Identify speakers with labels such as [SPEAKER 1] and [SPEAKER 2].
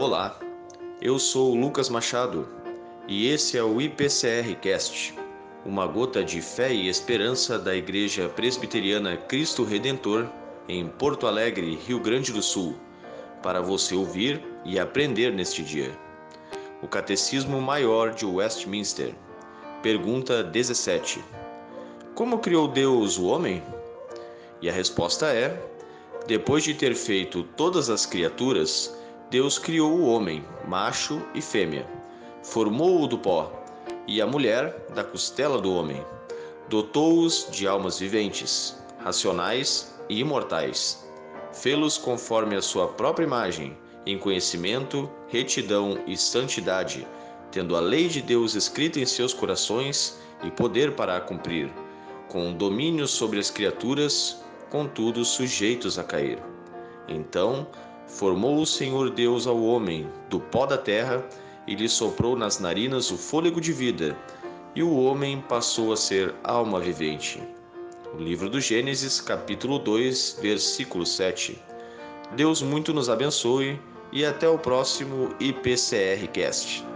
[SPEAKER 1] Olá, eu sou Lucas Machado e esse é o IPCR Cast, uma gota de fé e esperança da Igreja Presbiteriana Cristo Redentor em Porto Alegre, Rio Grande do Sul, para você ouvir e aprender neste dia. O Catecismo Maior de Westminster. Pergunta 17. Como criou Deus o homem? E a resposta é: depois de ter feito todas as criaturas, Deus criou o homem, macho e fêmea. Formou-o do pó, e a mulher da costela do homem. Dotou-os de almas viventes, racionais e imortais. Fê-los conforme a sua própria imagem, em conhecimento, retidão e santidade, tendo a lei de Deus escrita em seus corações e poder para a cumprir, com domínio sobre as criaturas, contudo sujeitos a cair. Então formou o Senhor Deus ao homem do pó da terra e lhe soprou nas narinas o fôlego de vida, e o homem passou a ser alma vivente. O livro do Gênesis, capítulo 2, versículo 7. Deus muito nos abençoe e até o próximo IPCR Cast.